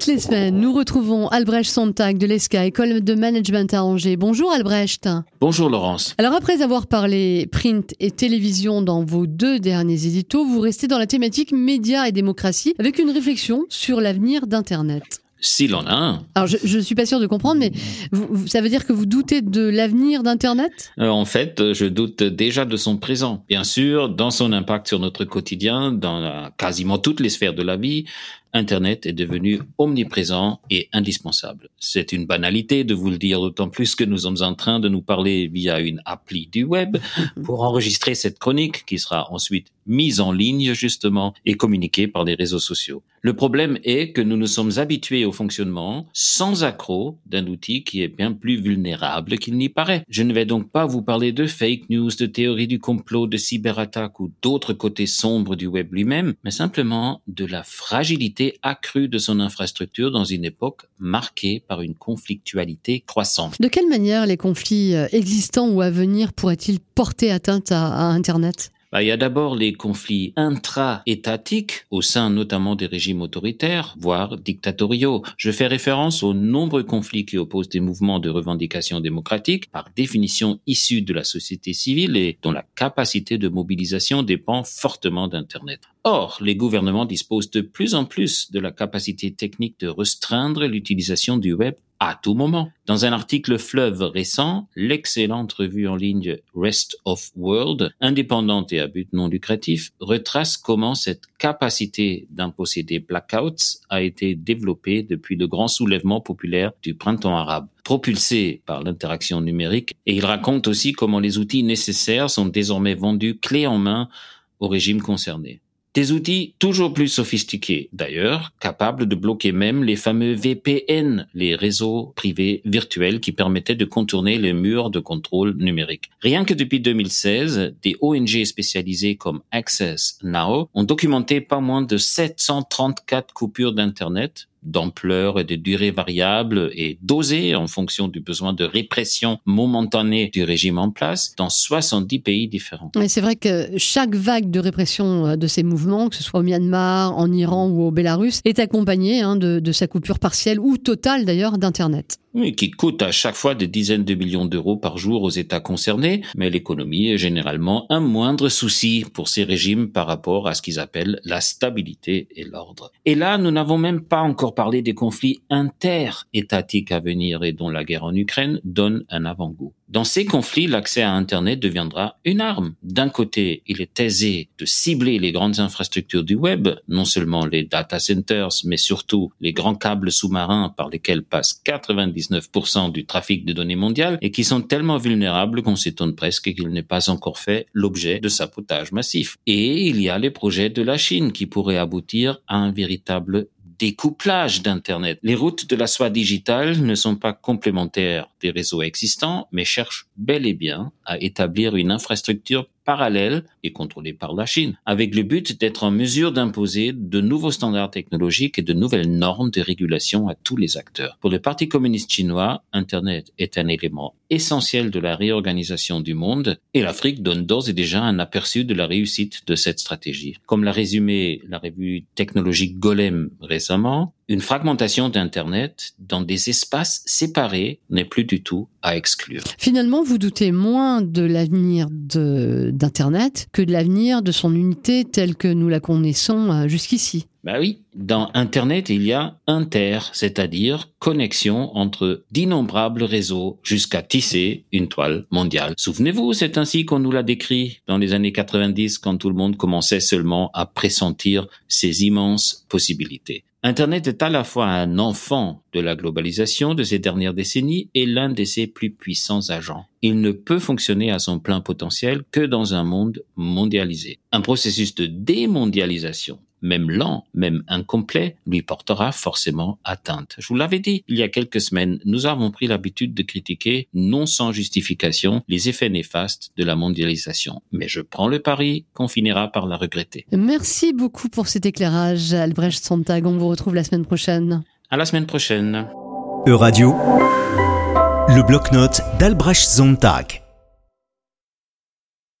Toutes les semaines, nous retrouvons Albrecht Sontag de l'ESCA, École de Management à Angers. Bonjour Albrecht. Bonjour Laurence. Alors après avoir parlé print et télévision dans vos deux derniers éditos, vous restez dans la thématique médias et démocratie avec une réflexion sur l'avenir d'Internet. S'il en a un. Alors, je ne suis pas sûr de comprendre, mais vous, ça veut dire que vous doutez de l'avenir d'Internet? Euh, En fait, je doute déjà de son présent. Bien sûr, dans son impact sur notre quotidien, dans quasiment toutes les sphères de la vie, Internet est devenu omniprésent et indispensable. C'est une banalité de vous le dire, d'autant plus que nous sommes en train de nous parler via une appli du web pour enregistrer cette chronique qui sera ensuite mise en ligne justement et communiquée par les réseaux sociaux. Le problème est que nous nous sommes habitués au fonctionnement sans accroc d'un outil qui est bien plus vulnérable qu'il n'y paraît. Je ne vais donc pas vous parler de fake news, de théories du complot, de cyberattaques ou d'autres côtés sombres du web lui-même, mais simplement de la fragilité accrue de son infrastructure dans une époque marquée par une conflictualité croissante. De quelle manière les conflits euh, existants ou à venir pourraient-ils porter atteinte à, Internet? Bah, il y a d'abord les conflits intra-étatiques au sein notamment des régimes autoritaires, voire dictatoriaux. Je fais référence aux nombreux conflits qui opposent des mouvements de revendication démocratique, par définition issus de la société civile et dont la capacité de mobilisation dépend fortement d'Internet. Or, les gouvernements disposent de plus en plus de la capacité technique de restreindre l'utilisation du web à tout moment. Dans un article fleuve récent, l'excellente revue en ligne Rest of World, indépendante et à but non lucratif, retrace comment cette capacité d'imposer des blackouts a été développée depuis le grand soulèvement populaire du printemps arabe propulsé par l'interaction numérique et il raconte aussi comment les outils nécessaires sont désormais vendus clé en main au régime concerné. Des outils toujours plus sophistiqués, d'ailleurs, capables de bloquer même les fameux VPN, les réseaux privés virtuels qui permettaient de contourner les murs de contrôle numérique. Rien que depuis 2016, des ONG spécialisées comme Access Now ont documenté pas moins de 734 coupures d'Internet d'ampleur et de durée variable et dosée en fonction du besoin de répression momentanée du régime en place dans 70 pays différents. c'est vrai que chaque vague de répression euh, de ces mouvements, que ce soit au Myanmar, en Iran ou au Bélarus, est accompagnée hein, de sa coupure partielle ou totale d'ailleurs d'Internet. Oui, qui coûte à chaque fois des dizaines de millions d'euros par jour aux États concernés, mais l'économie est généralement un moindre souci pour ces régimes par rapport à ce qu'ils appellent la stabilité et l'ordre. Et là, nous n'avons même pas encore parlé des conflits inter-étatiques à venir et dont la guerre en Ukraine donne un avant-goût. Dans ces conflits, l'accès à Internet deviendra une arme. D'un côté, il est aisé de cibler les grandes infrastructures du web, non seulement les data centers, mais surtout les grands câbles sous-marins par lesquels passe 99% du trafic de données mondiales et qui sont tellement vulnérables qu'on s'étonne presque qu'il n'ait pas encore fait l'objet de sabotage massif. Et il y a les projets de la Chine qui pourraient aboutir à un véritable découplage d'Internet. Les routes de la soie digitale ne sont pas complémentaires des réseaux existants, mais cherchent bel et bien à établir une infrastructure parallèle et contrôlée par la Chine, avec le but d'être en mesure d'imposer de nouveaux standards technologiques et de nouvelles normes de régulation à tous les acteurs. Pour le Parti communiste chinois, Internet est un élément essentiel de la réorganisation du monde et l'Afrique donne d'ores et déjà un aperçu de la réussite de cette stratégie. Comme l'a résumé la revue technologique Golem récemment, une fragmentation d'Internet dans des espaces séparés n'est plus du tout à exclure. Finalement, vous doutez moins de l'avenir d'Internet que de l'avenir de son unité telle que nous la connaissons euh, jusqu'ici. Bah oui, dans Internet, il y a inter, c'est-à-dire connexion entre d'innombrables réseaux jusqu'à tisser une toile mondiale. Souvenez-vous, c'est ainsi qu'on nous l'a décrit dans les années 90 quand tout le monde commençait seulement à pressentir ces immenses possibilités. Internet est à la fois un enfant de la globalisation de ces dernières décennies et l'un de ses plus puissants agents. Il ne peut fonctionner à son plein potentiel que dans un monde mondialisé. Un processus de démondialisation même lent, même incomplet, lui portera forcément atteinte. Je vous l'avais dit il y a quelques semaines, nous avons pris l'habitude de critiquer, non sans justification, les effets néfastes de la mondialisation. Mais je prends le pari qu'on finira par la regretter. Merci beaucoup pour cet éclairage, Albrecht Sontag. On vous retrouve la semaine prochaine. À la semaine prochaine. E-Radio, le bloc-notes d'Albrecht Sontag.